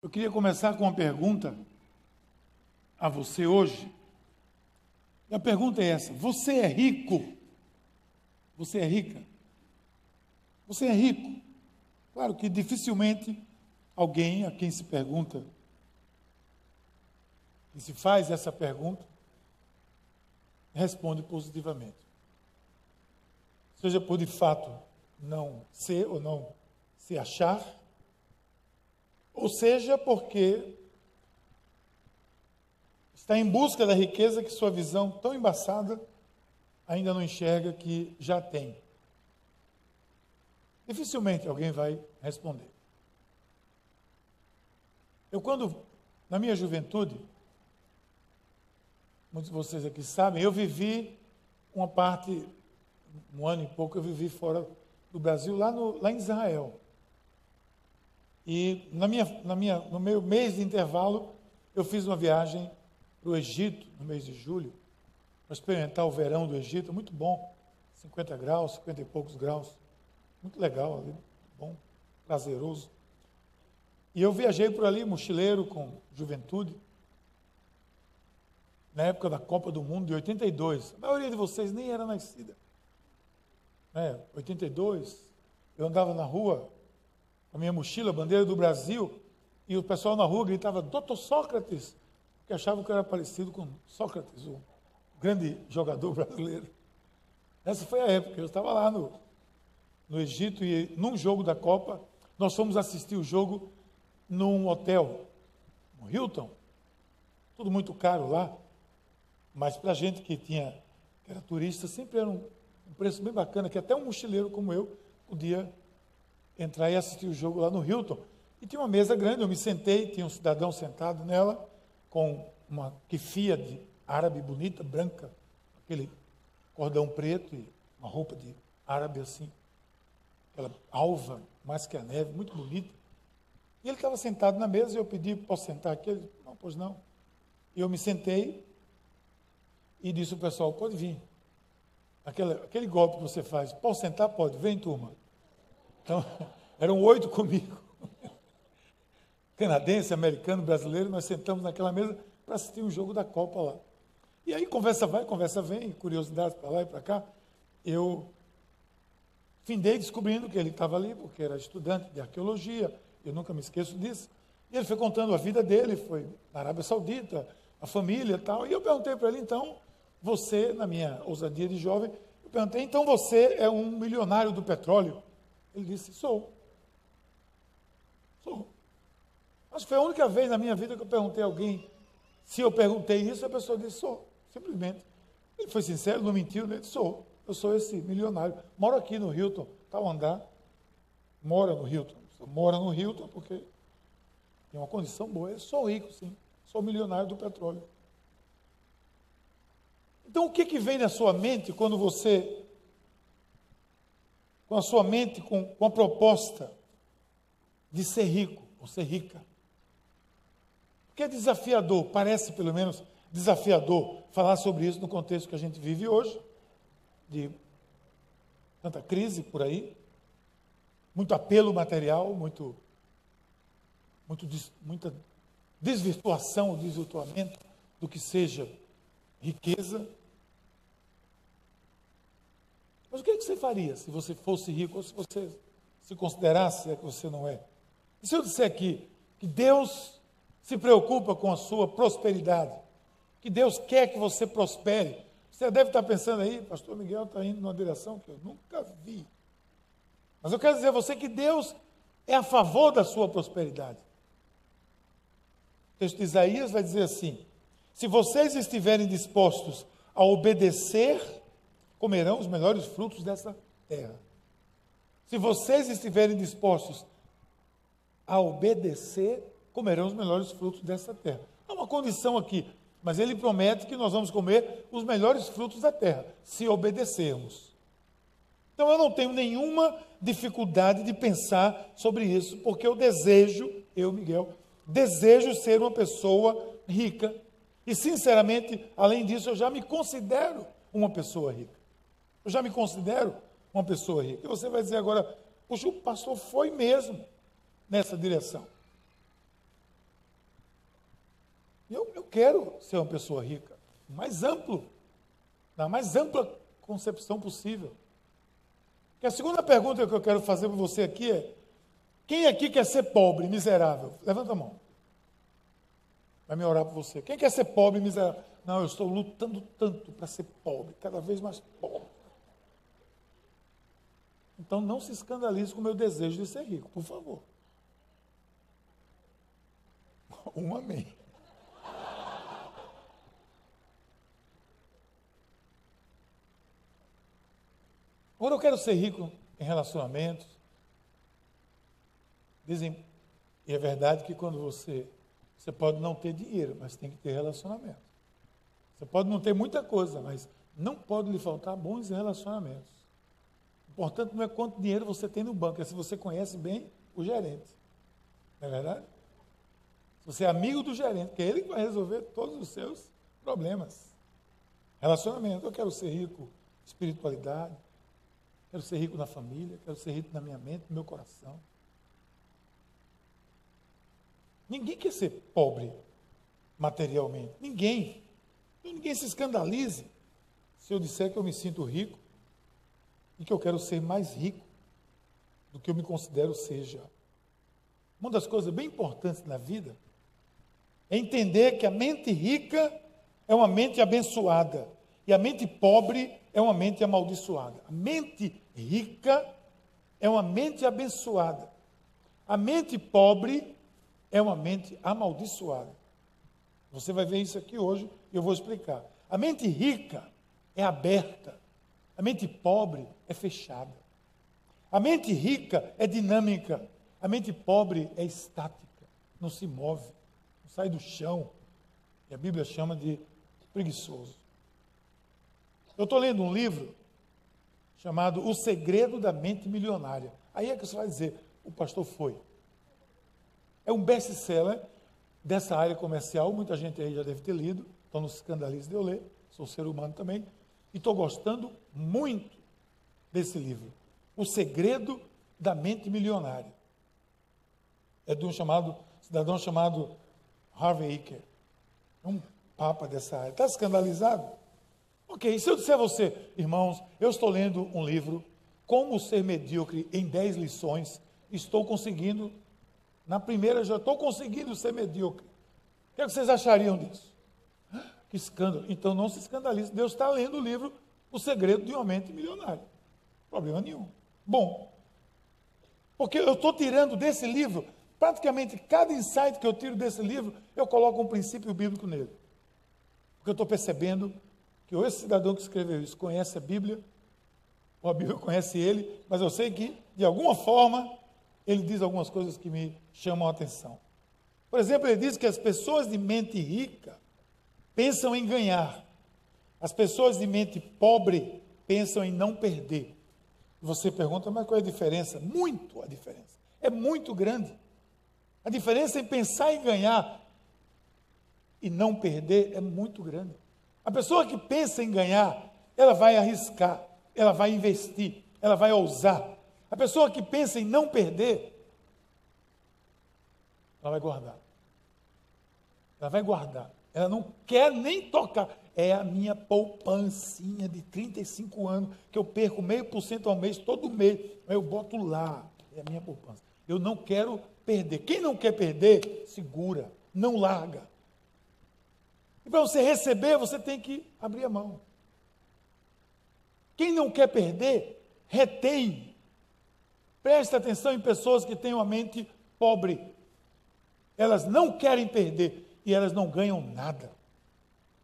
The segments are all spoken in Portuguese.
Eu queria começar com uma pergunta a você hoje. E a pergunta é essa: Você é rico? Você é rica? Você é rico? Claro que dificilmente alguém a quem se pergunta, e se faz essa pergunta, responde positivamente. Seja por de fato não ser ou não se achar, ou seja porque está em busca da riqueza que sua visão tão embaçada ainda não enxerga que já tem. Dificilmente alguém vai responder. Eu, quando, na minha juventude, muitos de vocês aqui sabem, eu vivi uma parte, um ano e pouco, eu vivi fora do Brasil, lá, no, lá em Israel. E na minha, na minha, no meu mês de intervalo, eu fiz uma viagem para o Egito, no mês de julho, para experimentar o verão do Egito, muito bom, 50 graus, 50 e poucos graus, muito legal ali, bom, prazeroso. E eu viajei por ali, mochileiro, com juventude, na época da Copa do Mundo de 82. A maioria de vocês nem era nascida. Né? 82, eu andava na rua, a minha mochila, bandeira do Brasil, e o pessoal na rua gritava, doutor Sócrates, que achavam que eu era parecido com Sócrates, o grande jogador brasileiro. Essa foi a época, eu estava lá no, no Egito e num jogo da Copa, nós fomos assistir o jogo num hotel, no Hilton, tudo muito caro lá, mas para a gente que tinha, que era turista, sempre era um, um preço bem bacana, que até um mochileiro como eu podia entrar e assistir o jogo lá no Hilton. E tinha uma mesa grande, eu me sentei, tinha um cidadão sentado nela, com uma quefia de árabe bonita, branca, aquele cordão preto e uma roupa de árabe assim, aquela alva, mais que a neve, muito bonita. E ele estava sentado na mesa e eu pedi, posso sentar aqui? Ele disse, não, pois não. E eu me sentei e disse o pessoal, pode vir. Aquele, aquele golpe que você faz, posso sentar? Pode, vem turma. Então, eram oito comigo. Canadense, americano, brasileiro, nós sentamos naquela mesa para assistir um jogo da Copa lá. E aí conversa vai, conversa vem, curiosidades para lá e para cá. Eu findei descobrindo que ele estava ali, porque era estudante de arqueologia, eu nunca me esqueço disso. E ele foi contando a vida dele, foi na Arábia Saudita, a família e tal. E eu perguntei para ele, então, você, na minha ousadia de jovem, eu perguntei, então você é um milionário do petróleo? Ele disse, sou. Sou. Acho que foi a única vez na minha vida que eu perguntei a alguém se eu perguntei isso, a pessoa disse, sou. Simplesmente. Ele foi sincero, não mentiu, ele disse, sou. Eu sou esse milionário. Moro aqui no Hilton, tal andar. Mora no Hilton mora no Hilton porque tem uma condição boa. Eu sou rico, sim. Sou milionário do petróleo. Então, o que, que vem na sua mente quando você, com a sua mente, com, com a proposta de ser rico ou ser rica? Porque é desafiador, parece pelo menos desafiador falar sobre isso no contexto que a gente vive hoje, de tanta crise por aí muito apelo material, muito, muito muita desvirtuação, desvirtuamento do que seja riqueza. Mas o que, é que você faria se você fosse rico ou se você se considerasse é que você não é? E se eu disser aqui que Deus se preocupa com a sua prosperidade, que Deus quer que você prospere, você deve estar pensando aí, pastor Miguel está indo numa direção que eu nunca vi. Mas eu quero dizer a você que Deus é a favor da sua prosperidade. O texto de Isaías vai dizer assim: se vocês estiverem dispostos a obedecer, comerão os melhores frutos dessa terra. Se vocês estiverem dispostos a obedecer, comerão os melhores frutos dessa terra. Há uma condição aqui, mas ele promete que nós vamos comer os melhores frutos da terra, se obedecermos. Então eu não tenho nenhuma dificuldade de pensar sobre isso, porque eu desejo, eu, Miguel, desejo ser uma pessoa rica. E, sinceramente, além disso, eu já me considero uma pessoa rica. Eu já me considero uma pessoa rica. E você vai dizer agora, puxa, o pastor foi mesmo nessa direção. quero ser uma pessoa rica, mais amplo, na mais ampla concepção possível. E a segunda pergunta que eu quero fazer para você aqui é: quem aqui quer ser pobre, miserável? Levanta a mão. Vai me orar por você. Quem quer ser pobre, miserável? Não, eu estou lutando tanto para ser pobre, cada vez mais pobre. Então não se escandalize com o meu desejo de ser rico, por favor. Um amém. Agora eu quero ser rico em relacionamentos. Dizem, e é verdade que quando você, você pode não ter dinheiro, mas tem que ter relacionamento. Você pode não ter muita coisa, mas não pode lhe faltar bons relacionamentos. O importante não é quanto dinheiro você tem no banco, é se você conhece bem o gerente. Não é verdade? Se você é amigo do gerente, que é ele que vai resolver todos os seus problemas. Relacionamento, eu quero ser rico, espiritualidade, Quero ser rico na família, quero ser rico na minha mente, no meu coração. Ninguém quer ser pobre materialmente. Ninguém. Então, ninguém se escandalize se eu disser que eu me sinto rico e que eu quero ser mais rico do que eu me considero seja. Uma das coisas bem importantes na vida é entender que a mente rica é uma mente abençoada e a mente pobre é uma mente amaldiçoada. A mente rica é uma mente abençoada. A mente pobre é uma mente amaldiçoada. Você vai ver isso aqui hoje e eu vou explicar. A mente rica é aberta. A mente pobre é fechada. A mente rica é dinâmica. A mente pobre é estática. Não se move. Não sai do chão. E a Bíblia chama de preguiçoso. Eu estou lendo um livro chamado O Segredo da Mente Milionária. Aí é que você vai dizer, o pastor foi. É um best-seller dessa área comercial, muita gente aí já deve ter lido, então não se escandalize de eu ler, sou ser humano também, e estou gostando muito desse livro. O Segredo da Mente Milionária. É de um chamado, cidadão chamado Harvey Iker. É um papa dessa área. Está escandalizado? Ok, se eu disser a você, irmãos, eu estou lendo um livro, Como Ser Medíocre em 10 lições, estou conseguindo, na primeira já estou conseguindo ser medíocre. O que, é que vocês achariam disso? Que escândalo. Então não se escandalize, Deus está lendo o livro O Segredo de uma Mente Milionária. Problema nenhum. Bom, porque eu estou tirando desse livro, praticamente cada insight que eu tiro desse livro, eu coloco um princípio bíblico nele. Porque eu estou percebendo que esse cidadão que escreveu isso conhece a Bíblia, ou a Bíblia conhece ele, mas eu sei que, de alguma forma, ele diz algumas coisas que me chamam a atenção. Por exemplo, ele diz que as pessoas de mente rica pensam em ganhar, as pessoas de mente pobre pensam em não perder. Você pergunta, mas qual é a diferença? Muito a diferença. É muito grande. A diferença em pensar em ganhar e não perder é muito grande. A pessoa que pensa em ganhar, ela vai arriscar, ela vai investir, ela vai ousar. A pessoa que pensa em não perder, ela vai guardar. Ela vai guardar. Ela não quer nem tocar. É a minha poupancinha de 35 anos, que eu perco meio por cento ao mês, todo mês. Eu boto lá. É a minha poupança. Eu não quero perder. Quem não quer perder, segura, não larga. E para você receber, você tem que abrir a mão. Quem não quer perder, retém. Preste atenção em pessoas que têm uma mente pobre. Elas não querem perder e elas não ganham nada.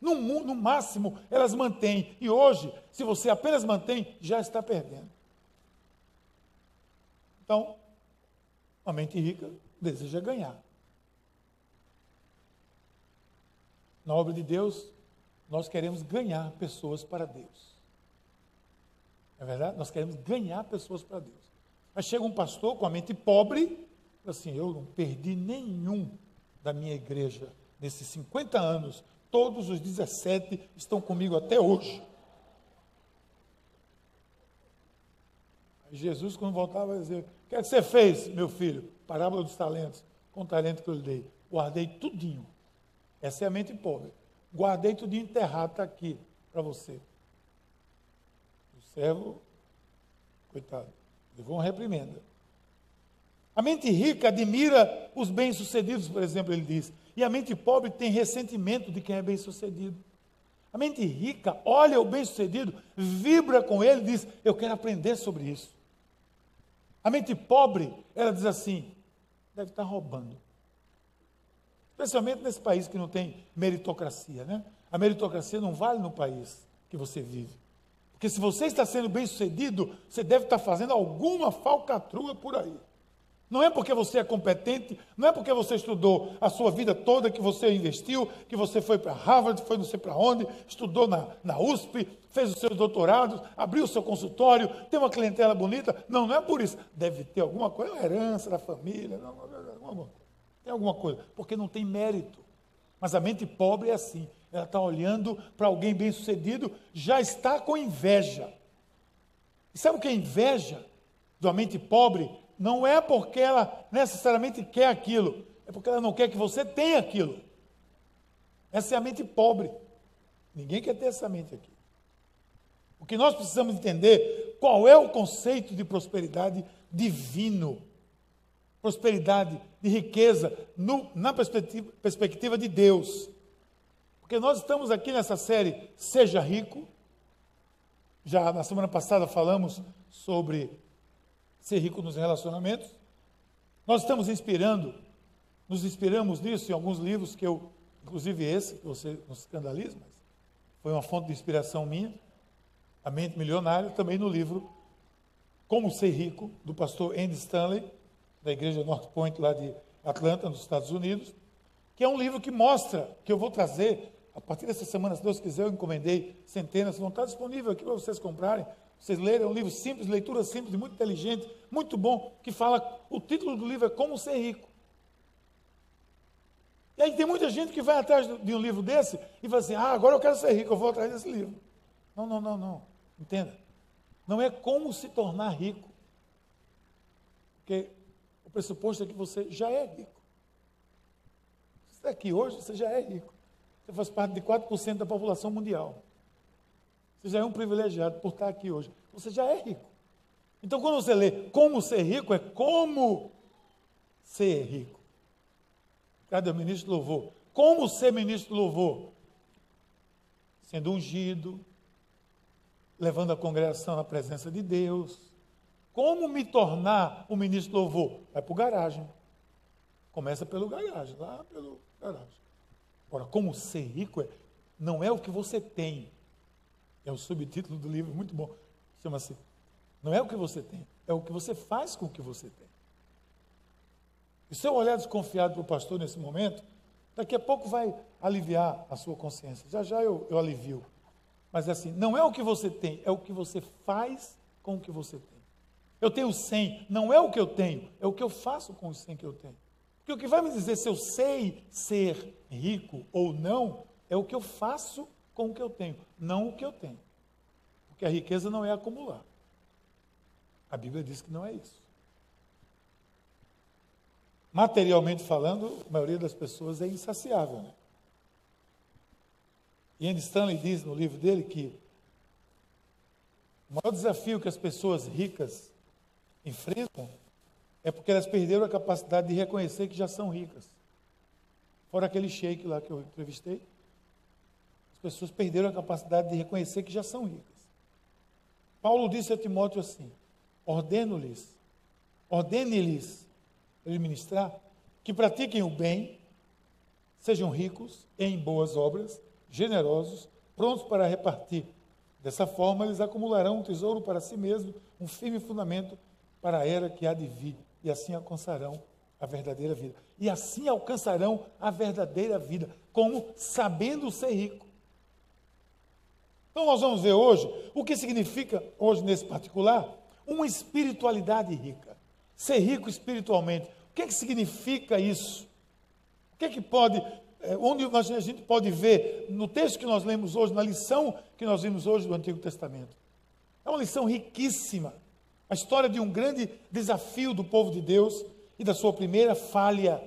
No, no máximo, elas mantêm. E hoje, se você apenas mantém, já está perdendo. Então, a mente rica deseja ganhar. Na obra de Deus, nós queremos ganhar pessoas para Deus. É verdade? Nós queremos ganhar pessoas para Deus. Aí chega um pastor com a mente pobre, assim, eu não perdi nenhum da minha igreja nesses 50 anos. Todos os 17 estão comigo até hoje. Jesus, quando voltava, vai dizer: O que, é que você fez, meu filho? Parábola dos talentos, com o talento que eu lhe dei. Guardei tudinho Essa é a mente pobre. Guardei tudo enterrado, está aqui para você. O servo, coitado, levou uma reprimenda. A mente rica admira os bem-sucedidos, por exemplo, ele diz. E a mente pobre tem ressentimento de quem é bem-sucedido. A mente rica olha o bem-sucedido, vibra com ele e diz: Eu quero aprender sobre isso. A mente pobre, ela diz assim: deve estar roubando. Especialmente nesse país que não tem meritocracia, né? A meritocracia não vale no país que você vive. Porque se você está sendo bem sucedido, você deve estar fazendo alguma falcatrua por aí. Não é porque você é competente, não é porque você estudou a sua vida toda, que você investiu, que você foi para Harvard, foi não sei para onde, estudou na, na USP, fez os seus doutorados, abriu o seu consultório, tem uma clientela bonita. Não, não é por isso. Deve ter alguma coisa, uma herança da família, não, alguma, tem alguma coisa, porque não tem mérito. Mas a mente pobre é assim, ela está olhando para alguém bem sucedido, já está com inveja. E sabe o que é inveja de uma mente pobre? Não é porque ela necessariamente quer aquilo, é porque ela não quer que você tenha aquilo. Essa é a mente pobre. Ninguém quer ter essa mente aqui. O que nós precisamos entender qual é o conceito de prosperidade divino. Prosperidade de riqueza no, na perspectiva, perspectiva de Deus. Porque nós estamos aqui nessa série Seja Rico. Já na semana passada falamos sobre ser rico nos relacionamentos. Nós estamos inspirando, nos inspiramos nisso em alguns livros que eu, inclusive esse, você não se escandaliza, mas foi uma fonte de inspiração minha, A Mente Milionária, também no livro Como Ser Rico, do pastor Andy Stanley, da igreja North Point, lá de Atlanta, nos Estados Unidos, que é um livro que mostra, que eu vou trazer, a partir dessa semana, se Deus quiser, eu encomendei centenas, vão estar disponível aqui para vocês comprarem, vocês lerem, é um livro simples, leitura simples, muito inteligente, muito bom, que fala, o título do livro é Como Ser Rico. E aí tem muita gente que vai atrás de um livro desse e fala assim, ah, agora eu quero ser rico, eu vou atrás desse livro. Não, não, não, não. Entenda. Não é como se tornar rico. Porque o pressuposto é que você já é rico. Você está aqui hoje, você já é rico. Você faz parte de 4% da população mundial. Você já é um privilegiado por estar aqui hoje. Você já é rico. Então, quando você lê como ser rico, é como ser rico. Cadê o ministro louvor? Como ser ministro louvor? Sendo ungido, levando a congregação à presença de Deus. Como me tornar o ministro louvor? Vai para o garagem. Começa pelo garagem, lá pelo garagem. Agora, como ser rico é, não é o que você tem, é o subtítulo do livro, muito bom. Chama-se Não é o que você tem, é o que você faz com o que você tem. E seu olhar desconfiado para o pastor nesse momento, daqui a pouco vai aliviar a sua consciência. Já já eu, eu alivio. Mas é assim, não é o que você tem, é o que você faz com o que você tem. Eu tenho 100, não é o que eu tenho, é o que eu faço com os 100 que eu tenho. Porque o que vai me dizer se eu sei ser rico ou não, é o que eu faço com o que eu tenho, não o que eu tenho. Porque a riqueza não é acumular. A Bíblia diz que não é isso. Materialmente falando, a maioria das pessoas é insaciável. Né? Andy Stanley diz no livro dele que o maior desafio que as pessoas ricas enfrentam é porque elas perderam a capacidade de reconhecer que já são ricas. Fora aquele shake lá que eu entrevistei, pessoas perderam a capacidade de reconhecer que já são ricas. Paulo disse a Timóteo assim: ordeno-lhes, ordene-lhes, ele ministrar, que pratiquem o bem, sejam ricos em boas obras, generosos, prontos para repartir. Dessa forma, eles acumularão um tesouro para si mesmos, um firme fundamento para a era que há de vir, e assim alcançarão a verdadeira vida. E assim alcançarão a verdadeira vida, como sabendo ser rico então, nós vamos ver hoje o que significa, hoje nesse particular, uma espiritualidade rica. Ser rico espiritualmente. O que, é que significa isso? O que é que pode, é, onde a gente pode ver no texto que nós lemos hoje, na lição que nós vimos hoje do Antigo Testamento? É uma lição riquíssima. A história de um grande desafio do povo de Deus e da sua primeira falha.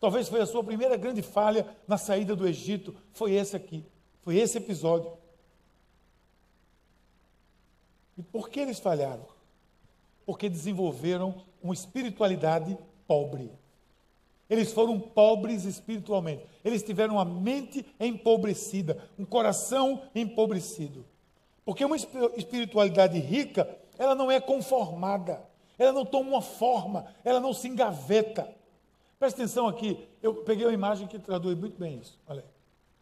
Talvez foi a sua primeira grande falha na saída do Egito, foi esse aqui, foi esse episódio. E por que eles falharam? Porque desenvolveram uma espiritualidade pobre. Eles foram pobres espiritualmente. Eles tiveram uma mente empobrecida, um coração empobrecido. Porque uma espiritualidade rica, ela não é conformada, ela não toma uma forma, ela não se engaveta. Presta atenção aqui, eu peguei uma imagem que traduz muito bem isso. Olha,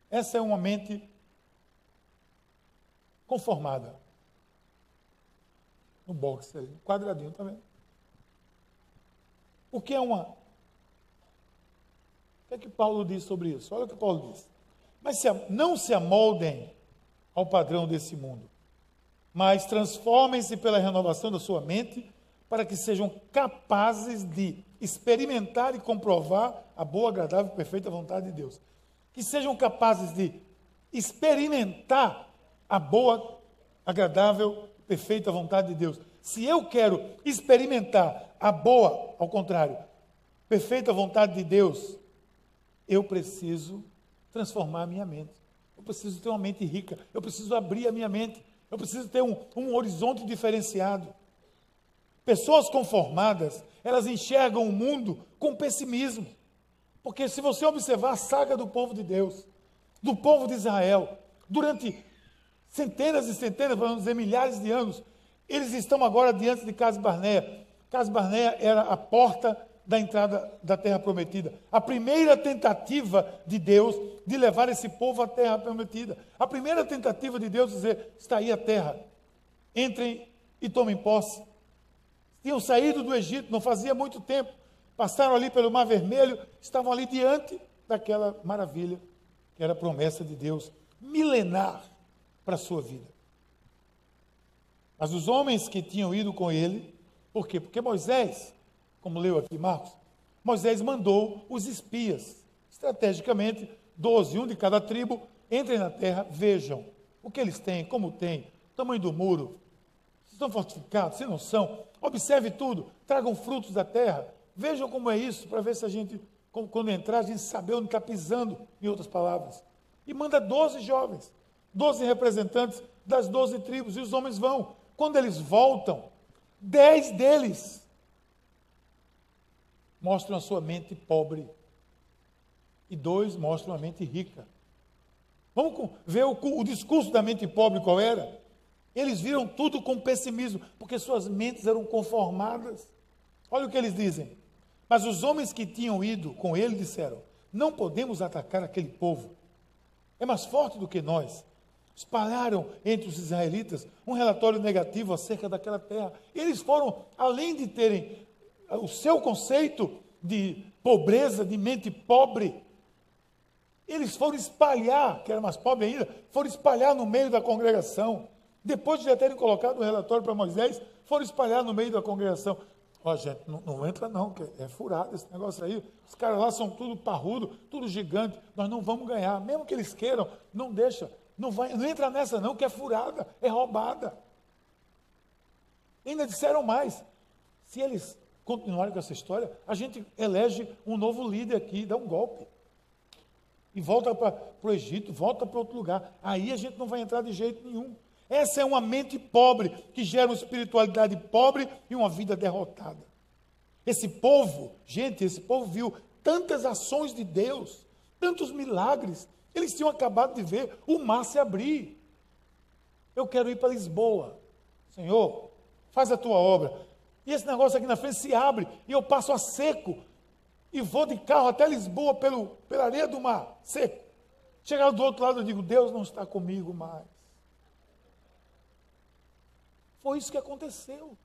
essa é uma mente conformada. No box ali, quadradinho, vendo? O que é uma. O que é que Paulo diz sobre isso? Olha o que Paulo diz. Mas se, não se amoldem ao padrão desse mundo, mas transformem-se pela renovação da sua mente, para que sejam capazes de experimentar e comprovar a boa, agradável e perfeita vontade de Deus. Que sejam capazes de experimentar a boa, agradável, perfeita vontade de Deus. Se eu quero experimentar a boa, ao contrário, perfeita vontade de Deus, eu preciso transformar a minha mente. Eu preciso ter uma mente rica. Eu preciso abrir a minha mente. Eu preciso ter um, um horizonte diferenciado. Pessoas conformadas, elas enxergam o mundo com pessimismo. Porque se você observar a saga do povo de Deus, do povo de Israel, durante centenas e centenas, vamos dizer milhares de anos, eles estão agora diante de Casa Barneia. Casa era a porta da entrada da terra prometida. A primeira tentativa de Deus de levar esse povo à terra prometida. A primeira tentativa de Deus de dizer: está aí a terra, entrem e tomem posse tinham saído do Egito, não fazia muito tempo, passaram ali pelo Mar Vermelho, estavam ali diante daquela maravilha, que era a promessa de Deus milenar para a sua vida. Mas os homens que tinham ido com ele, por quê? Porque Moisés, como leu aqui Marcos, Moisés mandou os espias, estrategicamente, doze, um de cada tribo, entrem na terra, vejam o que eles têm, como têm, tamanho do muro, se estão fortificados, se não são, Observe tudo, tragam frutos da terra. Vejam como é isso, para ver se a gente, quando entrar, a gente saber onde está pisando, em outras palavras. E manda 12 jovens, 12 representantes das 12 tribos, e os homens vão. Quando eles voltam, 10 deles mostram a sua mente pobre, e dois mostram a mente rica. Vamos ver o, o discurso da mente pobre qual era? Eles viram tudo com pessimismo, porque suas mentes eram conformadas. Olha o que eles dizem. Mas os homens que tinham ido com ele disseram: Não podemos atacar aquele povo. É mais forte do que nós. Espalharam entre os israelitas um relatório negativo acerca daquela terra. Eles foram, além de terem o seu conceito de pobreza, de mente pobre, eles foram espalhar, que era mais pobre ainda, foram espalhar no meio da congregação. Depois de já terem colocado o relatório para Moisés, foram espalhar no meio da congregação. Ó, oh, gente, não, não, entra não, que é furado esse negócio aí. Os caras lá são tudo parrudo, tudo gigante. Nós não vamos ganhar. Mesmo que eles queiram, não deixa. Não, vai, não entra nessa não, que é furada, é roubada. Ainda disseram mais. Se eles continuarem com essa história, a gente elege um novo líder aqui, dá um golpe. E volta para o Egito, volta para outro lugar. Aí a gente não vai entrar de jeito nenhum. Essa é uma mente pobre, que gera uma espiritualidade pobre e uma vida derrotada. Esse povo, gente, esse povo viu tantas ações de Deus, tantos milagres. Eles tinham acabado de ver o mar se abrir. Eu quero ir para Lisboa. Senhor, faz a tua obra. E esse negócio aqui na frente se abre e eu passo a seco e vou de carro até Lisboa pelo, pela areia do mar, seco. Chegar do outro lado, eu digo: Deus não está comigo mais. Foi isso que aconteceu.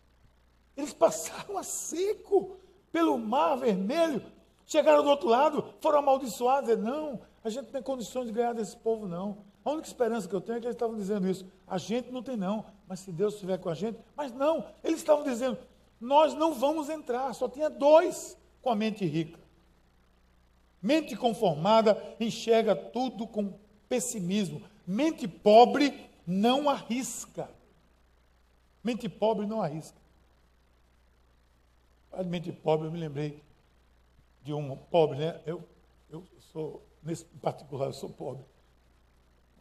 Eles passaram a seco pelo mar vermelho, chegaram do outro lado, foram amaldiçoados. Não, a gente não tem condições de ganhar desse povo, não. A única esperança que eu tenho é que eles estavam dizendo isso. A gente não tem, não, mas se Deus estiver com a gente. Mas não, eles estavam dizendo: nós não vamos entrar. Só tinha dois com a mente rica. Mente conformada enxerga tudo com pessimismo. Mente pobre não arrisca. Mente pobre não arrisca. Mente pobre, eu me lembrei de um pobre, né? Eu, eu sou, nesse particular, eu sou pobre.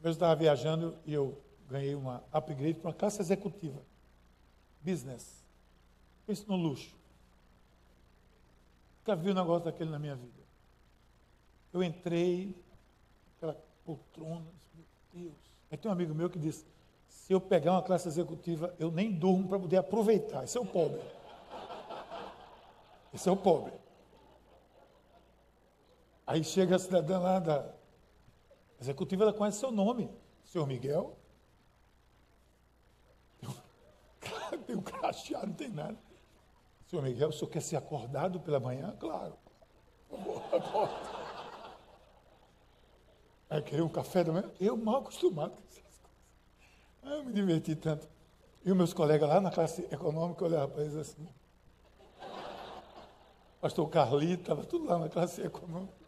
Eu estava viajando e eu ganhei uma upgrade para uma classe executiva. Business. Pense no luxo. Nunca vi um negócio daquele na minha vida. Eu entrei, aquela poltrona, meu Deus. Aí tem um amigo meu que disse, se eu pegar uma classe executiva, eu nem durmo para poder aproveitar. Esse é o pobre. Esse é o pobre. Aí chega a cidadã lá da executiva, ela conhece seu nome. Senhor Miguel. Tem um cracheado, não tem nada. Senhor Miguel, o senhor quer ser acordado pela manhã? Claro. Acorda. Vai querer um café da manhã? Eu mal acostumado com essas coisas. eu me diverti tanto. E os meus colegas lá na classe econômica olhavam para eles assim. Pastor Carlito, estava tudo lá na classe econômica.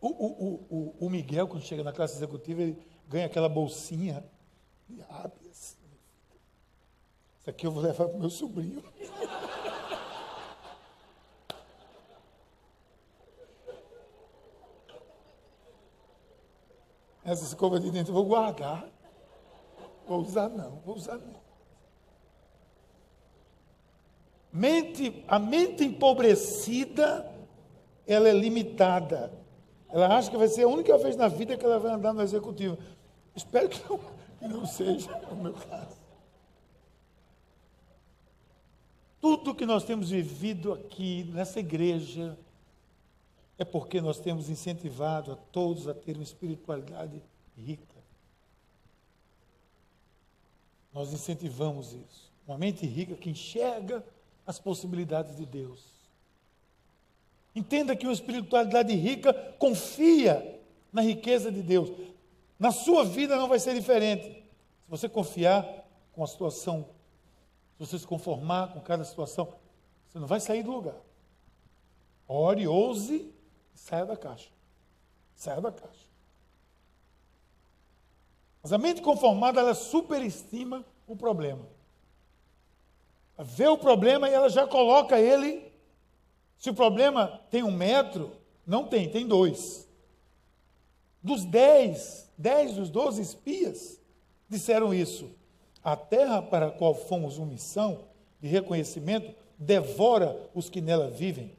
O, o, o, o, Miguel, quando chega na classe executiva, ele ganha aquela bolsinha de hábias. Isso aqui eu vou levar para o meu sobrinho. Essa escova de dentro eu vou guardar. Vou usar não, vou usar não. Mente, a mente empobrecida, ela é limitada. Ela acha que vai ser a única vez na vida que ela vai andar no executivo. Espero que não, que não seja o meu caso. Tudo que nós temos vivido aqui nessa igreja é porque nós temos incentivado a todos a ter uma espiritualidade rica. Nós incentivamos isso. Uma mente rica que enxerga as possibilidades de Deus. Entenda que uma espiritualidade rica confia na riqueza de Deus. Na sua vida não vai ser diferente. Se você confiar com a situação, se você se conformar com cada situação, você não vai sair do lugar. Ore, ouse, saia da caixa. Saia da caixa. Mas a mente conformada, ela superestima o problema vê o problema e ela já coloca ele. Se o problema tem um metro, não tem, tem dois. Dos dez, dez dos doze espias disseram isso. A terra para a qual fomos uma missão de reconhecimento devora os que nela vivem.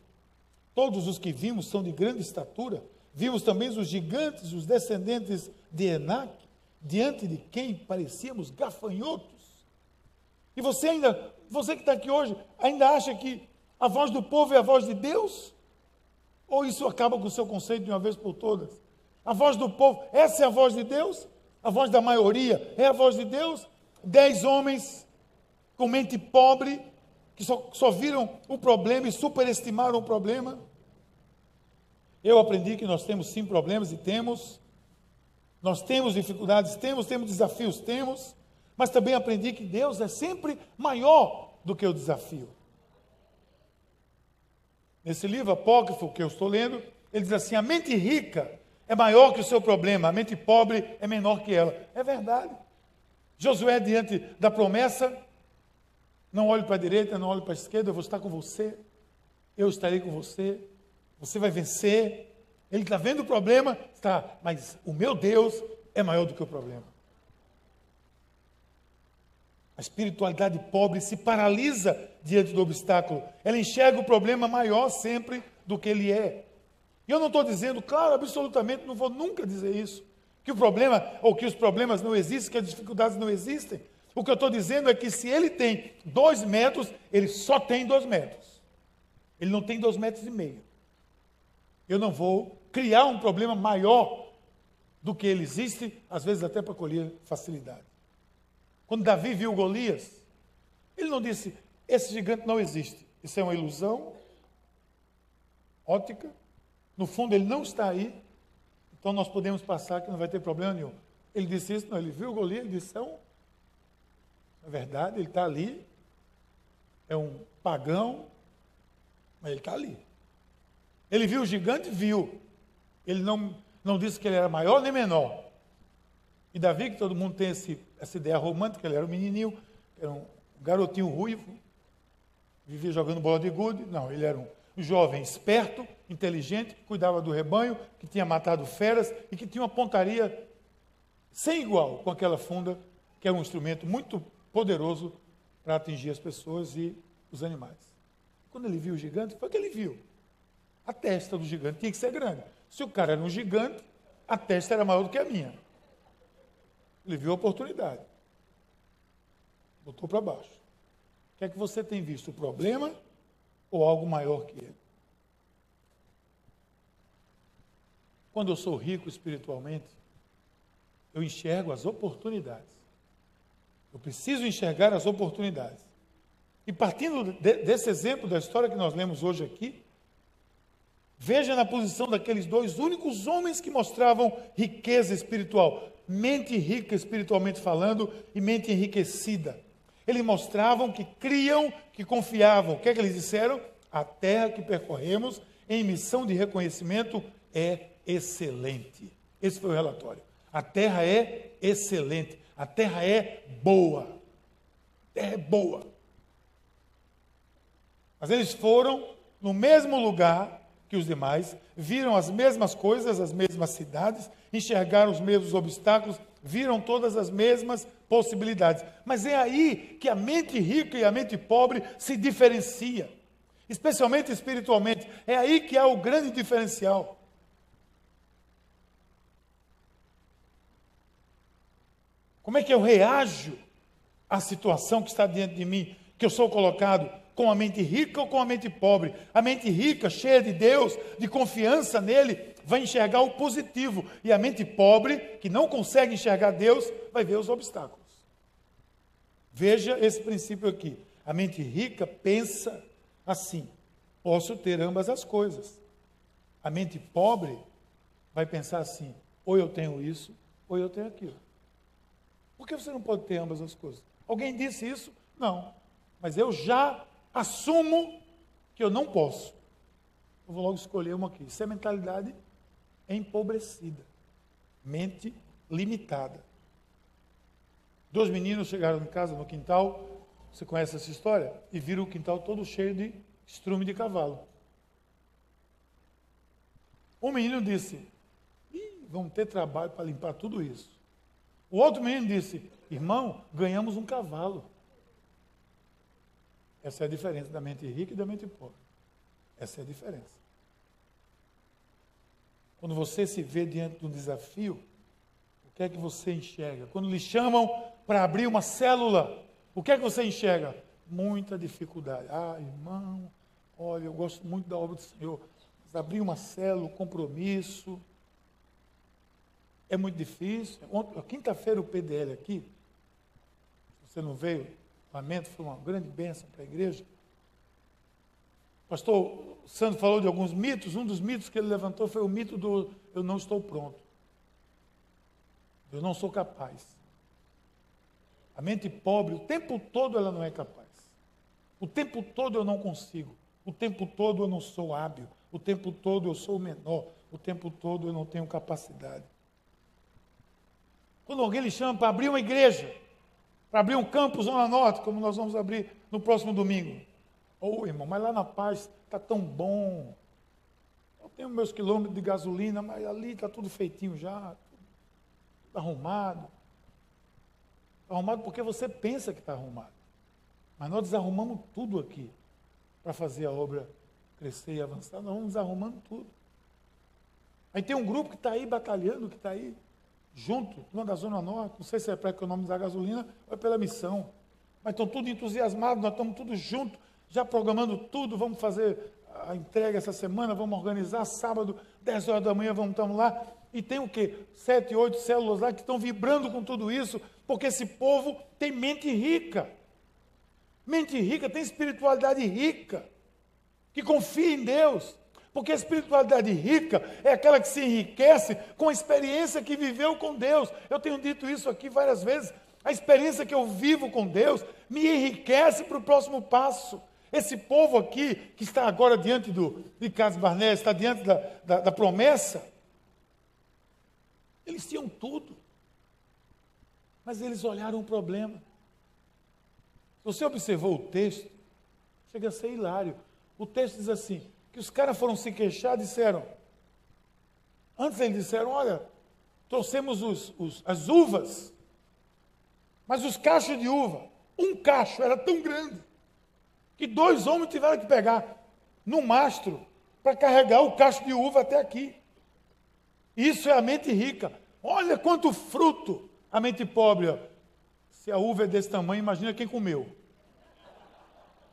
Todos os que vimos são de grande estatura. Vimos também os gigantes, os descendentes de Enac, diante de quem parecíamos gafanhotos. E você ainda você que está aqui hoje, ainda acha que a voz do povo é a voz de Deus? Ou isso acaba com o seu conceito de uma vez por todas? A voz do povo, essa é a voz de Deus? A voz da maioria é a voz de Deus? Dez homens com mente pobre, que só, só viram o problema e superestimaram o problema? Eu aprendi que nós temos sim problemas e temos. Nós temos dificuldades, temos, temos desafios, temos mas também aprendi que Deus é sempre maior do que o desafio. Nesse livro apócrifo que eu estou lendo, ele diz assim: a mente rica é maior que o seu problema, a mente pobre é menor que ela. É verdade. Josué, diante da promessa, não olhe para a direita, não olhe para a esquerda, eu vou estar com você, eu estarei com você, você vai vencer. Ele está vendo o problema, está, mas o meu Deus é maior do que o problema. A espiritualidade pobre se paralisa diante do obstáculo. Ela enxerga o problema maior sempre do que ele é. E eu não estou dizendo, claro, absolutamente, não vou nunca dizer isso, que o problema, ou que os problemas não existem, que as dificuldades não existem. O que eu estou dizendo é que se ele tem dois metros, ele só tem dois metros. Ele não tem dois metros e meio. Eu não vou criar um problema maior do que ele existe, às vezes até para colher facilidade. Quando Davi viu Golias, ele não disse: esse gigante não existe. Isso é uma ilusão ótica. No fundo, ele não está aí. Então nós podemos passar que não vai ter problema nenhum. Ele disse isso, não. Ele viu Golias, ele disse: não. É verdade, ele está ali. É um pagão, mas ele está ali. Ele viu o gigante? Viu. Ele não, não disse que ele era maior nem menor. E Davi, que todo mundo tem esse, essa ideia romântica, ele era um menininho, era um garotinho ruivo. vivia jogando bola de gude. Não, ele era um jovem esperto, inteligente, que cuidava do rebanho, que tinha matado feras e que tinha uma pontaria sem igual com aquela funda, que era um instrumento muito poderoso para atingir as pessoas e os animais. Quando ele viu o gigante, foi o que ele viu. A testa do gigante tinha que ser grande. Se o cara era um gigante, a testa era maior do que a minha. Ele viu a oportunidade. Botou para baixo. O que é que você tem visto? O problema ou algo maior que ele? Quando eu sou rico espiritualmente, eu enxergo as oportunidades. Eu preciso enxergar as oportunidades. E partindo de, desse exemplo da história que nós lemos hoje aqui, veja na posição daqueles dois únicos homens que mostravam riqueza espiritual, mente rica espiritualmente falando e mente enriquecida. Eles mostravam que criam, que confiavam. O que é que eles disseram? A terra que percorremos em missão de reconhecimento é excelente. Esse foi o relatório. A terra é excelente. A terra é boa. A terra é boa. Mas eles foram no mesmo lugar que os demais, viram as mesmas coisas, as mesmas cidades, enxergaram os mesmos obstáculos, viram todas as mesmas possibilidades. Mas é aí que a mente rica e a mente pobre se diferencia, especialmente espiritualmente. É aí que há o grande diferencial. Como é que eu reajo à situação que está diante de mim, que eu sou colocado com a mente rica ou com a mente pobre? A mente rica, cheia de Deus, de confiança nele, vai enxergar o positivo, e a mente pobre, que não consegue enxergar Deus, vai ver os obstáculos. Veja esse princípio aqui. A mente rica pensa assim: posso ter ambas as coisas. A mente pobre vai pensar assim: ou eu tenho isso, ou eu tenho aquilo. Por que você não pode ter ambas as coisas? Alguém disse isso? Não. Mas eu já assumo que eu não posso. Eu vou logo escolher uma aqui. Isso é mentalidade empobrecida. Mente limitada. Dois meninos chegaram em casa no quintal, você conhece essa história? E viram o quintal todo cheio de estrume de cavalo. Um menino disse: vamos ter trabalho para limpar tudo isso. O outro menino disse: Irmão, ganhamos um cavalo. Essa é a diferença da mente rica e da mente pobre. Essa é a diferença. Quando você se vê diante de um desafio, o que é que você enxerga? Quando lhe chamam para abrir uma célula, o que é que você enxerga? Muita dificuldade. Ah, irmão, olha, eu gosto muito da obra do Senhor, mas abrir uma célula, compromisso, é muito difícil. Quinta-feira o PDL aqui, você não veio, foi uma grande bênção para a igreja. O pastor Sandro falou de alguns mitos, um dos mitos que ele levantou foi o mito do eu não estou pronto. Eu não sou capaz. A mente pobre, o tempo todo ela não é capaz. O tempo todo eu não consigo. O tempo todo eu não sou hábil. O tempo todo eu sou menor. O tempo todo eu não tenho capacidade. Quando alguém lhe chama para abrir uma igreja, para abrir um campo Zona Norte, como nós vamos abrir no próximo domingo. Ô oh, irmão, mas lá na paz está tão bom. Eu tenho meus quilômetros de gasolina, mas ali está tudo feitinho já, tudo arrumado. Está arrumado porque você pensa que está arrumado. Mas nós desarrumamos tudo aqui para fazer a obra crescer e avançar. Nós vamos desarrumando tudo. Aí tem um grupo que está aí batalhando, que está aí junto, uma da Zona Norte, não sei se é para economizar gasolina ou é pela missão. Mas estão tudo entusiasmados, nós estamos todos juntos, já programando tudo, vamos fazer a entrega essa semana, vamos organizar sábado, 10 horas da manhã, vamos estar lá. E tem o quê? Sete, oito células lá que estão vibrando com tudo isso, porque esse povo tem mente rica. Mente rica, tem espiritualidade rica, que confia em Deus. Porque a espiritualidade rica é aquela que se enriquece com a experiência que viveu com Deus. Eu tenho dito isso aqui várias vezes. A experiência que eu vivo com Deus me enriquece para o próximo passo. Esse povo aqui, que está agora diante do, de Carlos Barné, está diante da, da, da promessa, eles tinham tudo. Mas eles olharam o problema. Se você observou o texto, Chega a ser hilário. O texto diz assim: que os caras foram se queixar, disseram. Antes eles disseram: olha, trouxemos os, os, as uvas, mas os cachos de uva, um cacho era tão grande, que dois homens tiveram que pegar no mastro para carregar o cacho de uva até aqui. Isso é a mente rica. Olha quanto fruto a mente pobre. Se a uva é desse tamanho, imagina quem comeu.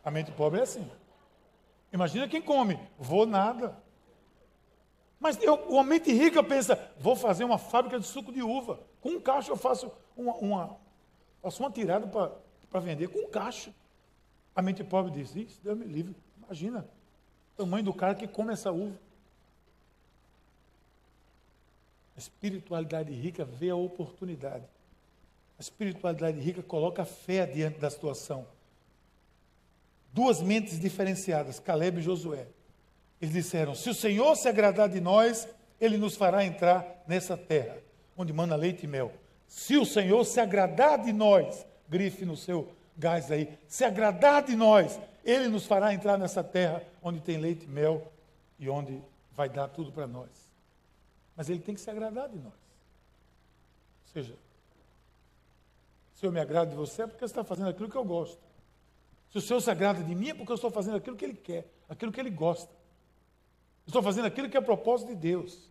A mente pobre é assim. Imagina quem come. Vou nada. Mas eu, a mente rica pensa, vou fazer uma fábrica de suco de uva. Com um cacho eu faço uma, uma faço uma tirada para vender. Com um cacho. A mente pobre diz, isso, Deus me livre. Imagina o tamanho do cara que come essa uva. A espiritualidade rica vê a oportunidade. A espiritualidade rica coloca a fé diante da situação. Duas mentes diferenciadas, Caleb e Josué. Eles disseram: Se o Senhor se agradar de nós, ele nos fará entrar nessa terra, onde manda leite e mel. Se o Senhor se agradar de nós, grife no seu gás aí, se agradar de nós, ele nos fará entrar nessa terra onde tem leite e mel e onde vai dar tudo para nós. Mas ele tem que se agradar de nós. Ou seja, se eu me agrado de você é porque você está fazendo aquilo que eu gosto. Se o Senhor se agrada de mim é porque eu estou fazendo aquilo que Ele quer, aquilo que Ele gosta. estou fazendo aquilo que é propósito de Deus.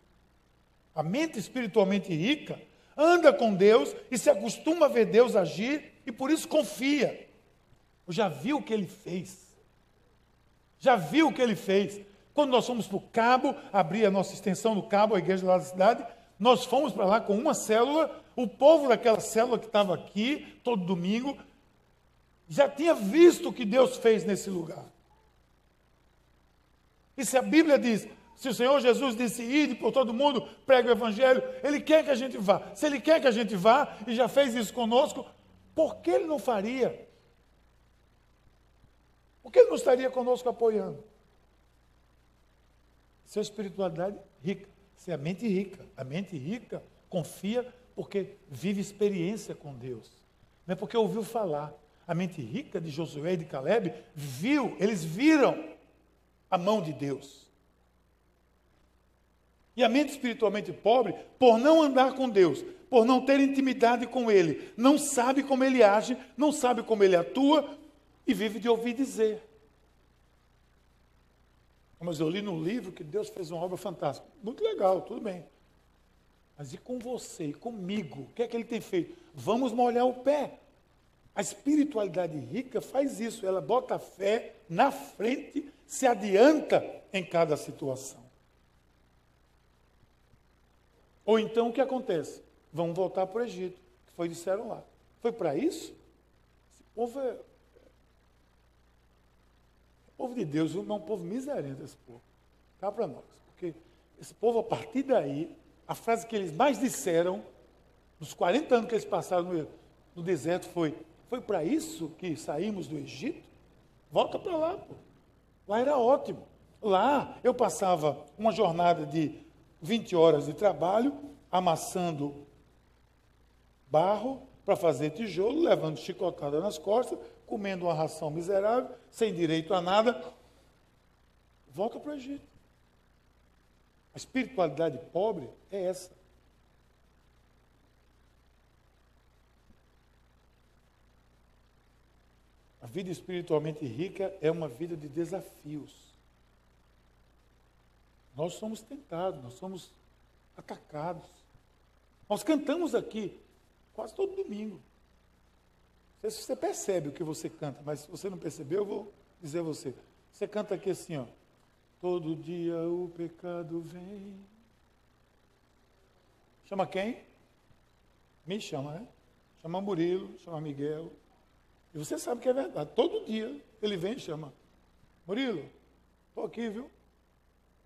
A mente espiritualmente rica anda com Deus e se acostuma a ver Deus agir e por isso confia. Eu já vi o que Ele fez. Já viu o que Ele fez. Quando nós fomos para o cabo, abrir a nossa extensão do cabo, a igreja lá da cidade, nós fomos para lá com uma célula, o povo daquela célula que estava aqui, todo domingo, já tinha visto o que Deus fez nesse lugar. E se a Bíblia diz, se o Senhor Jesus disse, ide por todo mundo, prega o Evangelho, Ele quer que a gente vá. Se Ele quer que a gente vá, e já fez isso conosco, por que Ele não faria? Por que Ele não estaria conosco apoiando? Isso é espiritualidade rica. Isso é a mente rica. A mente rica confia porque vive experiência com Deus. Não é porque ouviu falar. A mente rica de Josué e de Caleb viu, eles viram a mão de Deus. E a mente espiritualmente pobre, por não andar com Deus, por não ter intimidade com Ele, não sabe como Ele age, não sabe como Ele atua e vive de ouvir dizer. Mas eu li no livro que Deus fez uma obra fantástica. Muito legal, tudo bem. Mas e com você, e comigo? O que é que ele tem feito? Vamos molhar o pé. A espiritualidade rica faz isso, ela bota a fé na frente, se adianta em cada situação. Ou então o que acontece? Vamos voltar para o Egito, que foi disseram lá. Foi para isso? Esse povo é, povo de Deus é um povo miserento, esse povo. Cá para nós. Porque esse povo, a partir daí, a frase que eles mais disseram, nos 40 anos que eles passaram no, no deserto, foi: Foi para isso que saímos do Egito? Volta para lá, pô. Lá era ótimo. Lá eu passava uma jornada de 20 horas de trabalho, amassando barro para fazer tijolo, levando chicotada nas costas, comendo uma ração miserável, sem direito a nada, volta para o Egito. A espiritualidade pobre é essa. Vida espiritualmente rica é uma vida de desafios. Nós somos tentados, nós somos atacados. Nós cantamos aqui quase todo domingo sei se você percebe o que você canta, mas se você não percebeu, eu vou dizer a você. Você canta aqui assim, ó. Todo dia o pecado vem. Chama quem? Me chama, né? Chama Murilo, chama Miguel. E você sabe que é verdade. Todo dia ele vem e chama. Murilo, estou aqui, viu?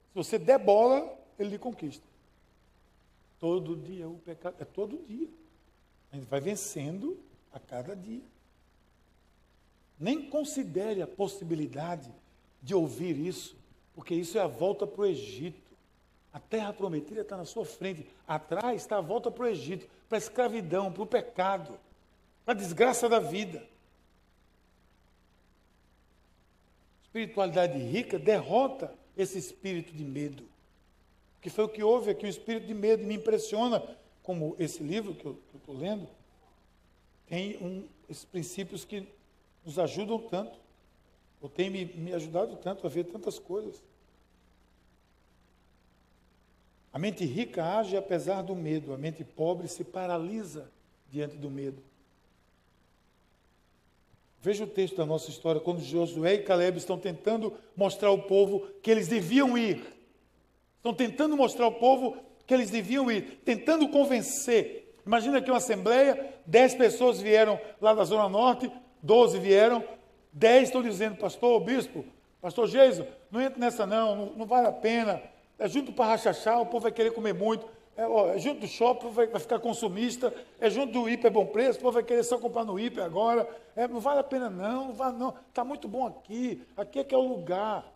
Se você der bola, ele lhe conquista. Todo dia o pecado. É todo dia. A gente vai vencendo a cada dia. Nem considere a possibilidade de ouvir isso, porque isso é a volta para o Egito. A terra prometida está na sua frente. Atrás está a volta para o Egito, para a escravidão, para o pecado, para a desgraça da vida. Espiritualidade rica derrota esse espírito de medo. Que foi o que houve aqui, o espírito de medo me impressiona, como esse livro que eu estou lendo, tem um, esses princípios que nos ajudam tanto, ou tem me, me ajudado tanto a ver tantas coisas. A mente rica age apesar do medo, a mente pobre se paralisa diante do medo. Veja o texto da nossa história, quando Josué e Caleb estão tentando mostrar ao povo que eles deviam ir. Estão tentando mostrar ao povo que eles deviam ir, tentando convencer. Imagina que uma assembleia, dez pessoas vieram lá da Zona Norte, doze vieram, dez estão dizendo, pastor, bispo, pastor Geiso, não entra nessa não, não, não vale a pena. É junto para rachachar, o povo vai querer comer muito. É, ó, é junto do shopping, vai, vai, ficar consumista. É junto do hiper bom preço, o povo vai querer só comprar no hiper agora. É, não vale a pena não, não vale não. Está muito bom aqui, aqui é que é o lugar.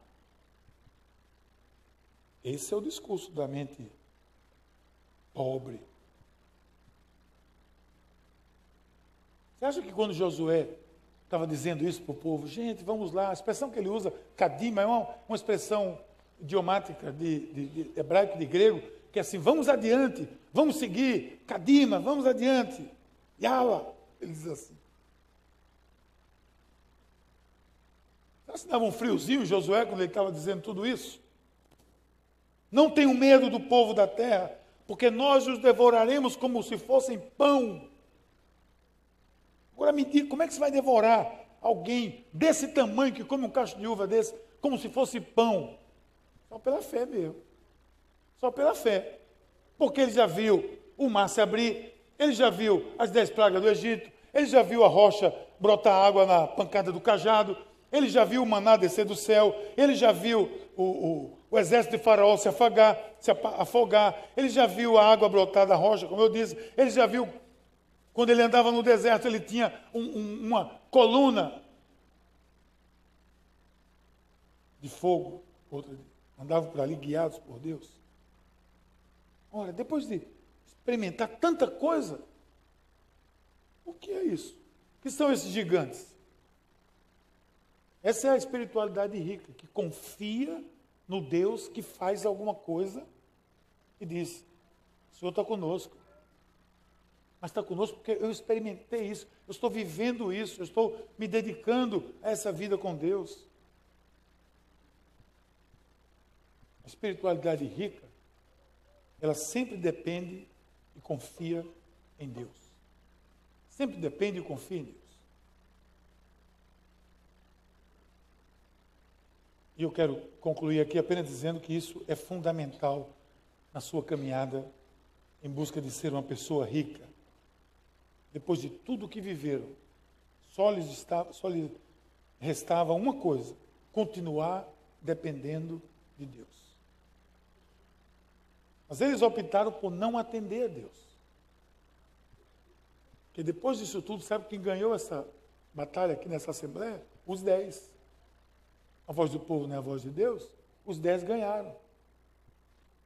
Esse é o discurso da mente pobre. Você acha que quando Josué estava dizendo isso para o povo, gente, vamos lá, a expressão que ele usa, kadima, é uma, uma expressão idiomática de, de, de hebraico de grego, que é assim, vamos adiante, vamos seguir, Kadima, vamos adiante, Yala, ele diz assim. Será que dava um friozinho Josué quando ele estava dizendo tudo isso? Não tenham medo do povo da terra, porque nós os devoraremos como se fossem pão. Agora me diga, como é que você vai devorar alguém desse tamanho que come um cacho de uva desse, como se fosse pão? Só pela fé mesmo. Só pela fé. Porque ele já viu o mar se abrir, ele já viu as dez pragas do Egito, ele já viu a rocha brotar água na pancada do cajado, ele já viu o maná descer do céu, ele já viu o, o, o exército de faraó se se afogar, ele já viu a água brotar da rocha, como eu disse, ele já viu, quando ele andava no deserto, ele tinha um, um, uma coluna de fogo, andava por ali guiados por Deus. Olha, depois de experimentar tanta coisa, o que é isso? O que são esses gigantes? Essa é a espiritualidade rica, que confia no Deus que faz alguma coisa e diz: O Senhor está conosco. Mas está conosco porque eu experimentei isso, eu estou vivendo isso, eu estou me dedicando a essa vida com Deus. A espiritualidade rica ela sempre depende e confia em Deus. Sempre depende e confia em Deus. E eu quero concluir aqui apenas dizendo que isso é fundamental na sua caminhada em busca de ser uma pessoa rica. Depois de tudo que viveram, só lhes, estava, só lhes restava uma coisa: continuar dependendo de Deus. Mas eles optaram por não atender a Deus. Porque depois disso tudo, sabe quem ganhou essa batalha aqui nessa Assembleia? Os dez. A voz do povo não é a voz de Deus? Os dez ganharam.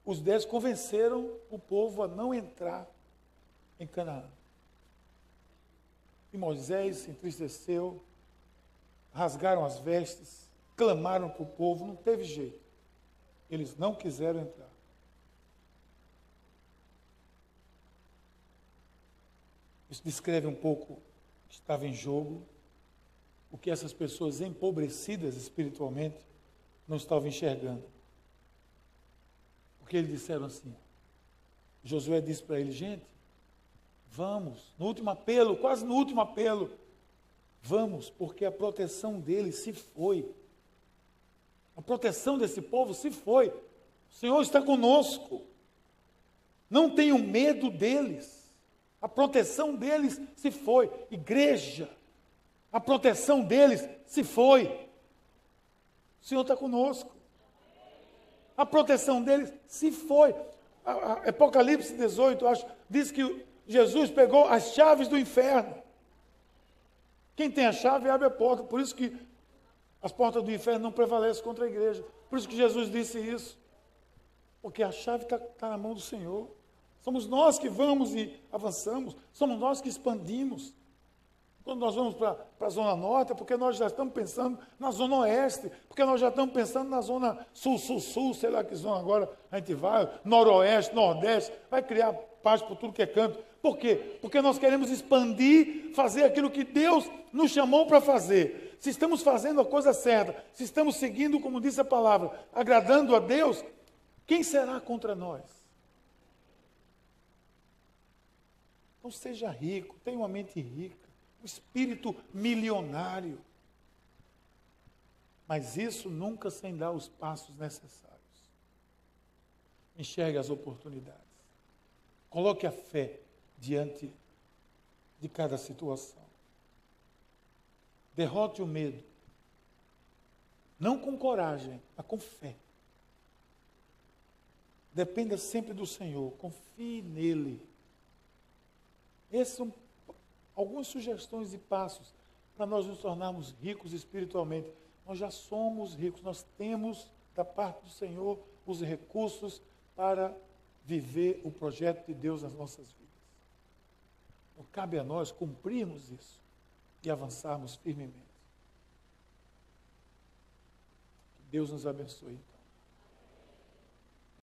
Os dez convenceram o povo a não entrar em Canaã. E Moisés se entristeceu, rasgaram as vestes, clamaram para o povo, não teve jeito. Eles não quiseram entrar. Isso descreve um pouco o que estava em jogo, o que essas pessoas empobrecidas espiritualmente não estavam enxergando. Porque eles disseram assim: Josué disse para ele, gente, vamos, no último apelo, quase no último apelo, vamos, porque a proteção deles se foi. A proteção desse povo se foi. O Senhor está conosco. Não tenham medo deles. A proteção deles se foi. Igreja, a proteção deles se foi. O Senhor está conosco. A proteção deles se foi. A, a Apocalipse 18, acho, diz que Jesus pegou as chaves do inferno. Quem tem a chave abre a porta. Por isso que as portas do inferno não prevalecem contra a igreja. Por isso que Jesus disse isso. Porque a chave está tá na mão do Senhor. Somos nós que vamos e avançamos, somos nós que expandimos. Quando nós vamos para a Zona Norte, é porque nós já estamos pensando na Zona Oeste, porque nós já estamos pensando na Zona Sul, Sul, Sul, sei lá que zona agora a gente vai, Noroeste, Nordeste, vai criar paz por tudo que é canto. Por quê? Porque nós queremos expandir, fazer aquilo que Deus nos chamou para fazer. Se estamos fazendo a coisa certa, se estamos seguindo, como disse a palavra, agradando a Deus, quem será contra nós? Então seja rico, tenha uma mente rica um espírito milionário. Mas isso nunca sem dar os passos necessários. Enxergue as oportunidades. Coloque a fé diante de cada situação. Derrote o medo. Não com coragem, mas com fé. Dependa sempre do Senhor, confie nele. Esses são algumas sugestões e passos para nós nos tornarmos ricos espiritualmente. Nós já somos ricos, nós temos da parte do Senhor os recursos para viver o projeto de Deus nas nossas vidas. Então, cabe a nós cumprirmos isso e avançarmos firmemente. Que Deus nos abençoe.